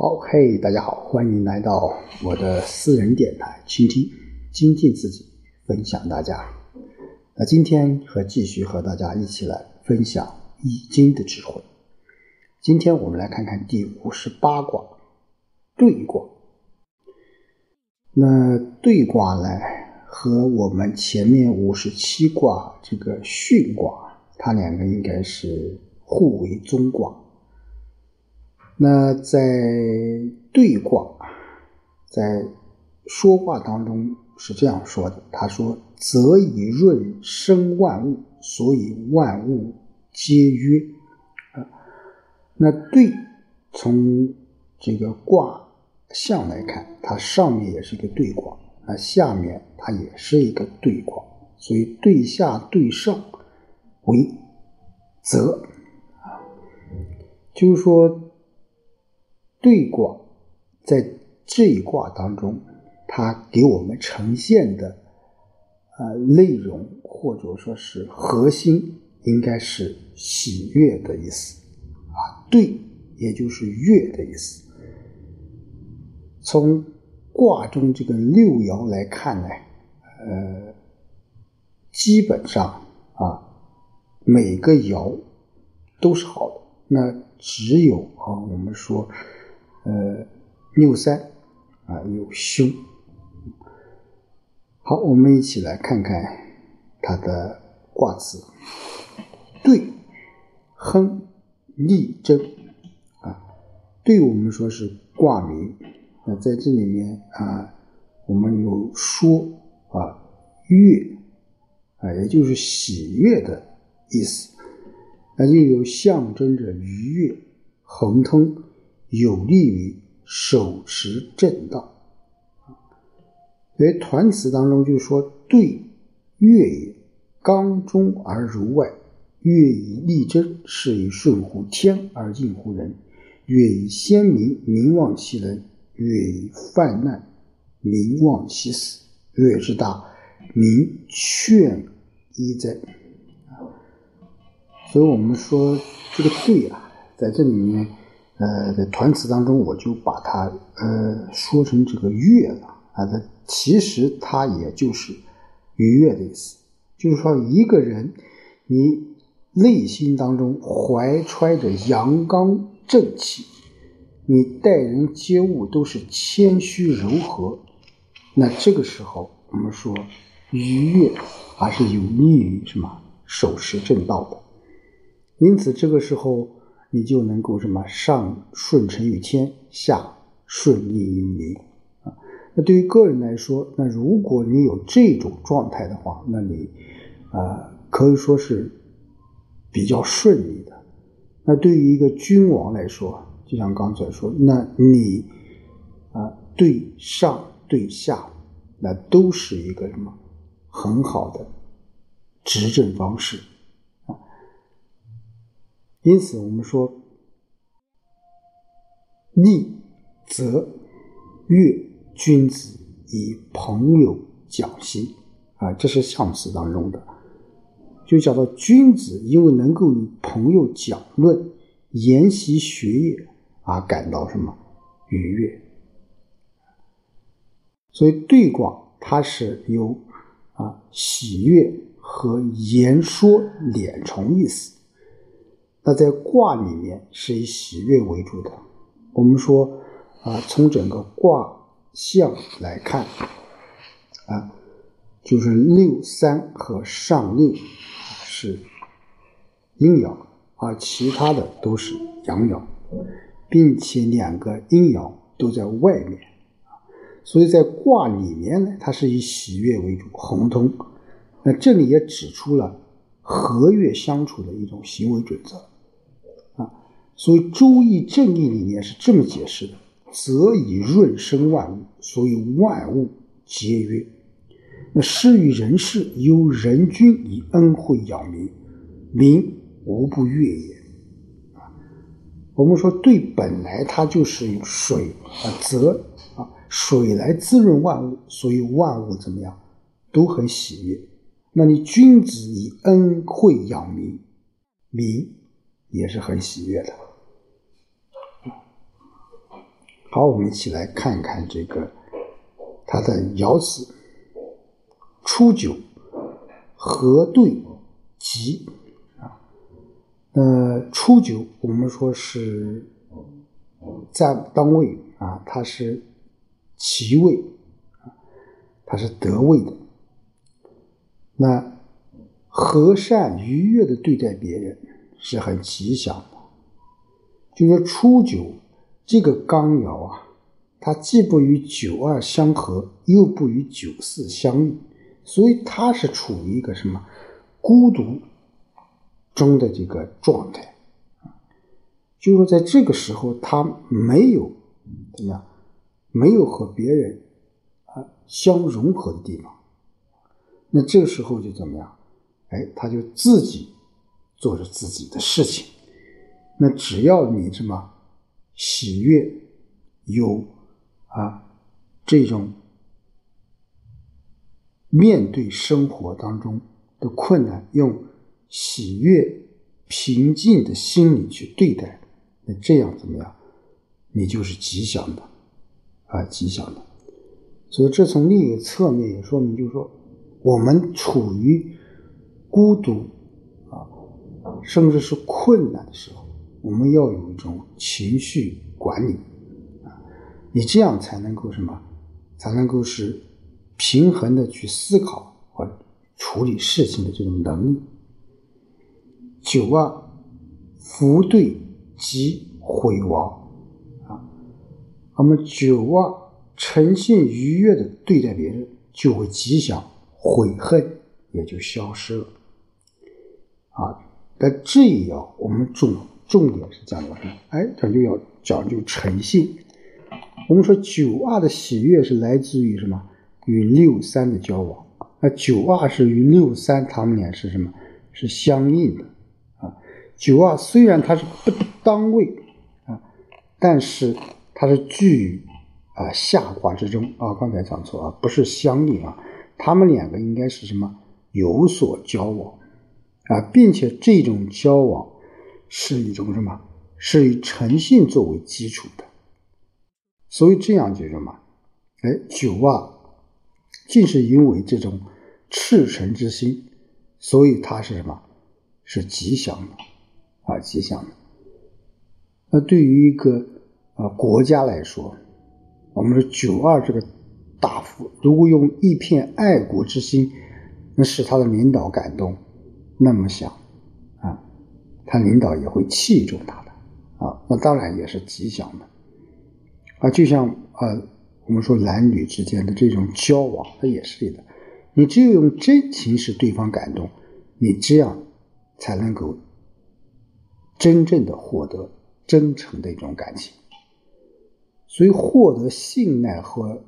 好，嘿，大家好，欢迎来到我的私人电台，倾听、精进自己，分享大家。那今天和继续和大家一起来分享《易经》的智慧。今天我们来看看第五十八卦兑卦。那兑卦呢，和我们前面五十七卦这个巽卦，它两个应该是互为中卦。那在对卦，在说卦当中是这样说的：“他说，则以润生万物，所以万物皆曰。”啊，那对从这个卦象来看，它上面也是一个对卦，那下面它也是一个对卦，所以对下对上为泽啊，就是说。对卦在这一卦当中，它给我们呈现的啊内容或者说是核心，应该是喜悦的意思啊。对，也就是悦的意思。从卦中这个六爻来看呢，呃，基本上啊每个爻都是好的，那只有啊我们说。呃，六三啊有凶。好，我们一起来看看它的卦辞：兑、亨、利、贞啊。兑我们说是卦名，那在这里面啊，我们有说啊悦啊，也就是喜悦的意思，那就有象征着愉悦、亨通。有利于手持正道。所以团词当中就说：“对月也，刚中而柔外；月以力争，是以顺乎天而应乎人；月以先民，民望其人；月以泛滥，民望其死。月之大，民劝一哉。”所以，我们说这个“对”啊，在这里面。呃，在团词当中，我就把它呃说成这个悦了啊。它其实它也就是愉悦的意思，就是说一个人你内心当中怀揣着阳刚正气，你待人接物都是谦虚柔和，那这个时候我们说愉悦还是有利于什么守持正道的。因此这个时候。你就能够什么上顺承于天，下顺利于民啊。那对于个人来说，那如果你有这种状态的话，那你啊可以说是比较顺利的。那对于一个君王来说，就像刚才说，那你啊对上对下，那都是一个什么很好的执政方式。因此，我们说利则悦君子以朋友讲心。啊，这是象辞当中的，就讲到君子因为能够与朋友讲论、研习学业而感到什么？愉悦，所以对卦它是有啊喜悦和言说两重意思。那在卦里面是以喜悦为主的。我们说啊，从整个卦象来看啊，就是六三和上六是阴爻，而其他的都是阳爻，并且两个阴爻都在外面所以在卦里面呢，它是以喜悦为主，亨通。那这里也指出了和悦相处的一种行为准则。所以《周易》正义里面是这么解释的：“则以润生万物，所以万物皆曰。”那施于人事，由人君以恩惠养民，民无不悦也。啊，我们说对，本来它就是水啊，泽啊，水来滋润万物，所以万物怎么样都很喜悦。那你君子以恩惠养民，民也是很喜悦的。好，我们一起来看看这个它的爻辞：初九，合对吉啊。那，初九我们说是在当位啊，它是其位啊，它是得位的。那和善愉悦的对待别人是很吉祥的。就是初九这个刚爻啊，它既不与九二相合，又不与九四相应，所以它是处于一个什么孤独中的这个状态就说在这个时候，他没有怎么样，没有和别人啊相融合的地方。那这个时候就怎么样？哎，他就自己做着自己的事情。那只要你什么喜悦，有啊这种面对生活当中的困难，用喜悦、平静的心理去对待，那这样怎么样？你就是吉祥的啊，吉祥的。所以这从另一个侧面也说明，就是说。我们处于孤独啊，甚至是困难的时候，我们要有一种情绪管理啊，你这样才能够什么？才能够是平衡的去思考和处理事情的这种能力。九二福对即毁亡啊，那么九二诚信愉悦的对待别人，就会吉祥。悔恨也就消失了，啊！但这一爻我们重重点是讲究什么？哎，讲究要讲究诚信。我们说九二的喜悦是来自于什么？与六三的交往。那九二是与六三，他们俩是什么？是相应的啊。九二虽然它是不当位啊，但是它是居于啊下卦之中啊。刚才讲错啊，不是相应啊。他们两个应该是什么有所交往啊，并且这种交往是一种什么？是以诚信作为基础的。所以这样就什么？哎，九啊，竟是因为这种赤诚之心，所以它是什么？是吉祥的啊，吉祥的。那对于一个啊国家来说，我们说九二这个。大夫如果用一片爱国之心，那使他的领导感动，那么想，他领导也会器重他的啊，那当然也是吉祥的啊。就像啊，我们说男女之间的这种交往，它也是的。你只有用真情使对方感动，你这样才能够真正的获得真诚的一种感情。所以，获得信赖和。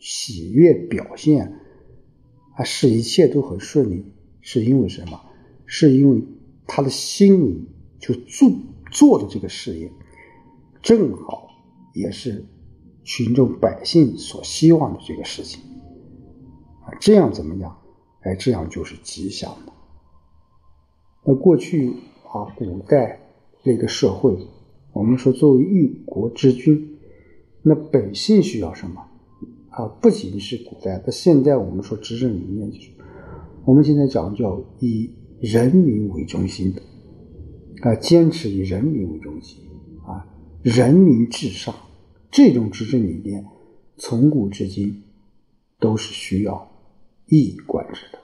喜悦表现啊，使一切都很顺利，是因为什么？是因为他的心里就做做的这个事业，正好也是群众百姓所希望的这个事情啊。这样怎么样？哎，这样就是吉祥的。那过去啊，古代那个社会，我们说作为一国之君，那百姓需要什么？啊，不仅是古代，那现在我们说执政理念就是，我们现在讲叫以人民为中心的，啊，坚持以人民为中心，啊，人民至上，这种执政理念从古至今都是需要一以贯之的。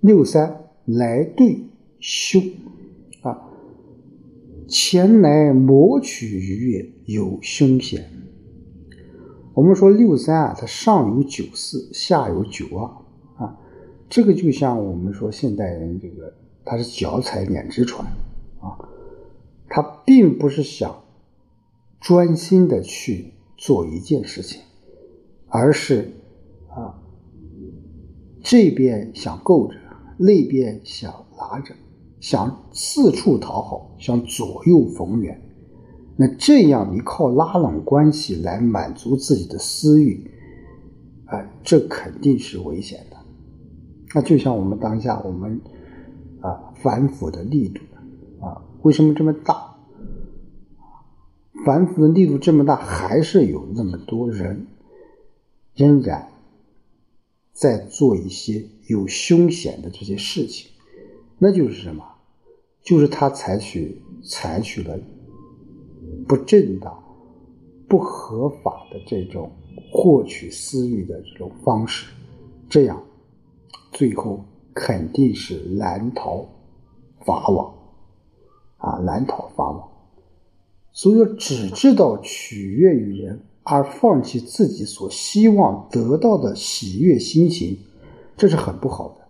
六三来对凶，啊，前来谋取愉悦有凶险。我们说六三啊，它上有九四，下有九二，这个就像我们说现代人这个，他是脚踩两只船啊，他并不是想专心的去做一件事情，而是啊这边想够着，那边想拿着，想四处讨好，想左右逢源。那这样，你靠拉拢关系来满足自己的私欲，啊，这肯定是危险的。那就像我们当下我们啊反腐的力度啊，为什么这么大？反腐的力度这么大，还是有那么多人仍然在做一些有凶险的这些事情，那就是什么？就是他采取采取了不正当、不合法的这种获取私欲的这种方式，这样最后肯定是难逃法网啊，难逃法网。所以说，只知道取悦于人，而放弃自己所希望得到的喜悦心情，这是很不好的。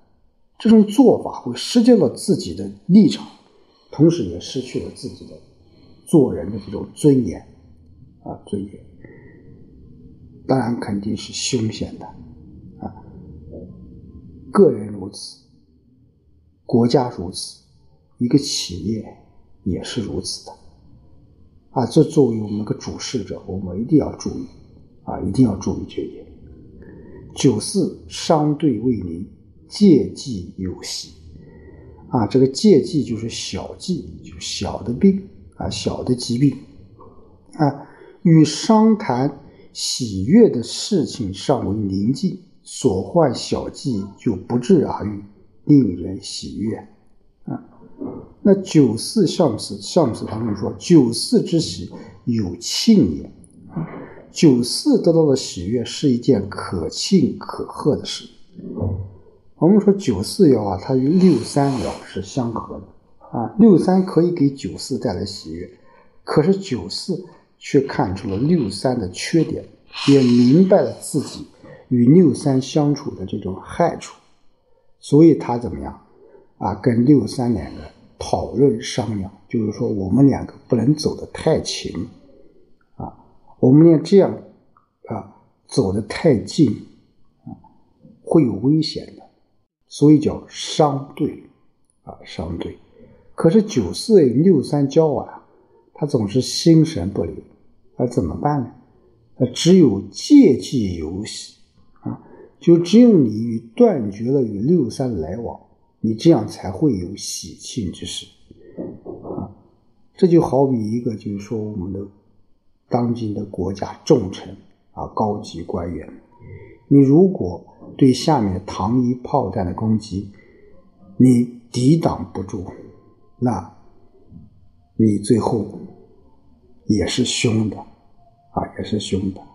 这种做法会失去了自己的立场，同时也失去了自己的做人的这种尊严啊，尊严。当然肯定是凶险的，个人如此，国家如此，一个企业也是如此的。啊，这作为我们个主事者，我们一定要注意，啊，一定要注意这一点。九四商对未宁，借忌有喜。啊，这个借忌就是小忌，就小的病啊，小的疾病。啊，与商谈喜悦的事情尚为宁静，所患小疾就不治而愈，令人喜悦。啊。那九四象辞，象辞当中说：“九四之喜，有庆也。”九四得到的喜悦是一件可庆可贺的事。我们说九四爻啊，它与六三爻是相合的啊。六三可以给九四带来喜悦，可是九四却看出了六三的缺点，也明白了自己与六三相处的这种害处，所以他怎么样啊？跟六三两个。讨论商量，就是说我们两个不能走得太近，啊，我们俩这样啊走得太近啊会有危险的，所以叫商对啊商对。可是九四与六三交往，他总是心神不宁，那怎么办呢？那只有借机游戏，就只有你与断绝了与六三来往。你这样才会有喜庆之事，啊，这就好比一个，就是说我们的当今的国家重臣啊，高级官员，你如果对下面糖衣炮弹的攻击，你抵挡不住，那，你最后也是凶的，啊，也是凶的。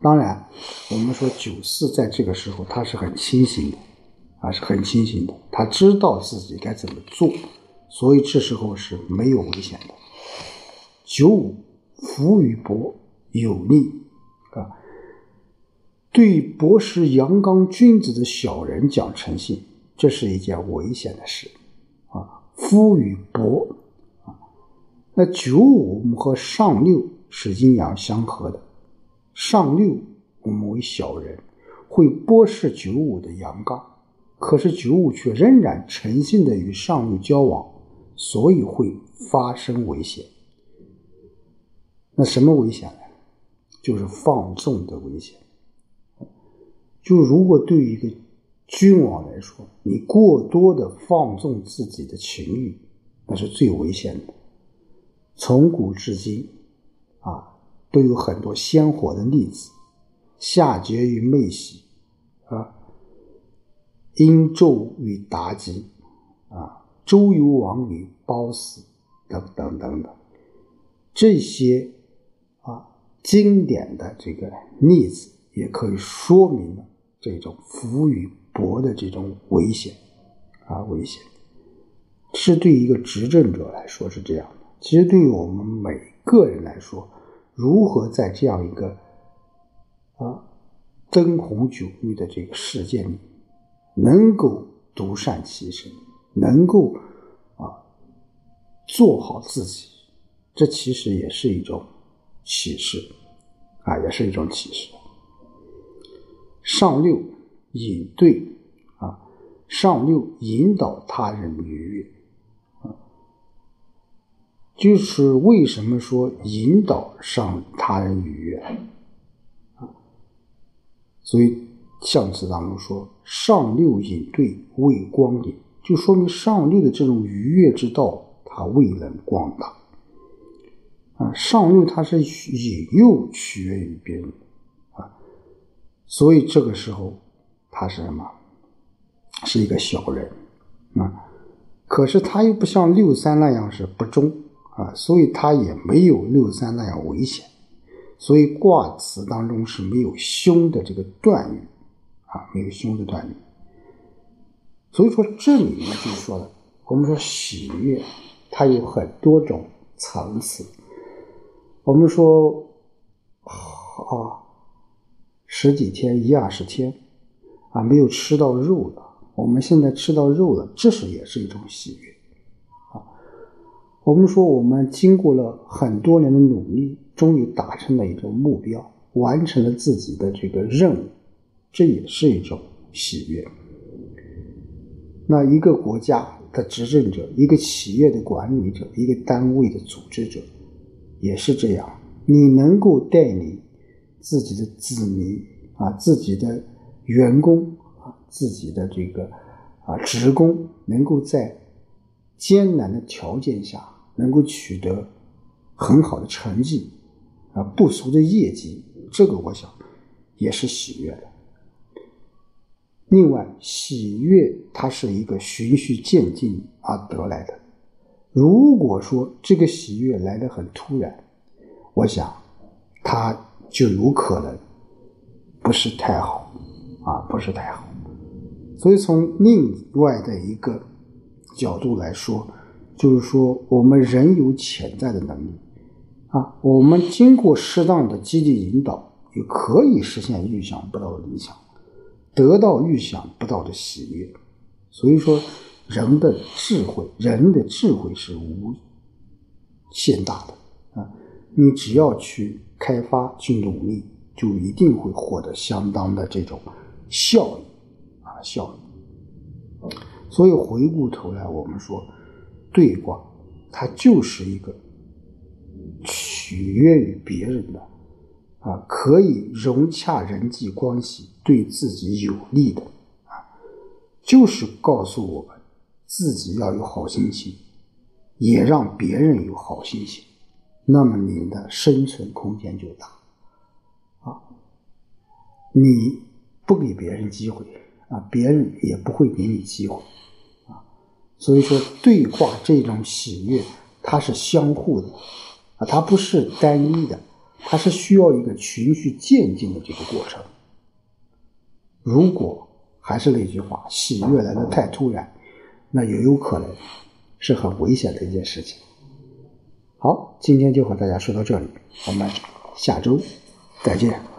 当然，我们说九四在这个时候他是很清醒的。啊，是很清醒的，他知道自己该怎么做，所以这时候是没有危险的。九五，福与薄有利啊，对博识阳刚君子的小人讲诚信，这是一件危险的事啊。夫与薄啊，那九五和上六是阴阳相合的，上六我们为小人，会剥蚀九五的阳刚。可是九五却仍然诚信的与上六交往，所以会发生危险。那什么危险呢？就是放纵的危险。就如果对于一个君王来说，你过多的放纵自己的情欲，那是最危险的。从古至今，啊，都有很多鲜活的例子，夏桀与妹喜，啊。殷纣与妲己，啊，周幽王与褒姒，等等等等，这些啊经典的这个例子，也可以说明了这种福与薄的这种危险啊危险。是对一个执政者来说是这样的，其实对于我们每个人来说，如何在这样一个啊灯红酒绿的这个世界里。能够独善其身，能够啊做好自己，这其实也是一种启示啊，也是一种启示。上六引对啊，上六引导他人愉悦，就是为什么说引导上他人愉悦啊，所以。象辞当中说：“上六引对未光也，就说明上六的这种愉悦之道，它未能光大。啊，上六他是引诱取悦于别人啊，所以这个时候他是什么？是一个小人啊。可是他又不像六三那样是不忠啊，所以他也没有六三那样危险。所以卦辞当中是没有凶的这个断语啊，没有凶的断语。所以说这里面就说了，我们说喜悦它有很多种层次。我们说啊，十几天一二十天啊没有吃到肉了，我们现在吃到肉了，这是也是一种喜悦。我们说我们经过了很多年的努力。终于达成了一种目标，完成了自己的这个任务，这也是一种喜悦。那一个国家的执政者，一个企业的管理者，一个单位的组织者，也是这样。你能够带领自己的子民啊，自己的员工啊，自己的这个啊职工，能够在艰难的条件下，能够取得很好的成绩。啊，不俗的业绩，这个我想也是喜悦的。另外，喜悦它是一个循序渐进而得来的。如果说这个喜悦来的很突然，我想它就有可能不是太好啊，不是太好。所以从另外的一个角度来说，就是说我们人有潜在的能力。啊，我们经过适当的积极引导，也可以实现预想不到的理想，得到预想不到的喜悦。所以说，人的智慧，人的智慧是无限大的啊！你只要去开发、去努力，就一定会获得相当的这种效益啊，效益。所以回过头来，我们说对卦，它就是一个。取悦于别人的，啊，可以融洽人际关系，对自己有利的，啊，就是告诉我们自己要有好心情，也让别人有好心情，那么你的生存空间就大，啊，你不给别人机会，啊，别人也不会给你机会，所以说对话这种喜悦，它是相互的。啊，它不是单一的，它是需要一个循序渐进的这个过程。如果还是那句话，喜悦来的太突然，那也有可能是很危险的一件事情。好，今天就和大家说到这里，我们下周再见。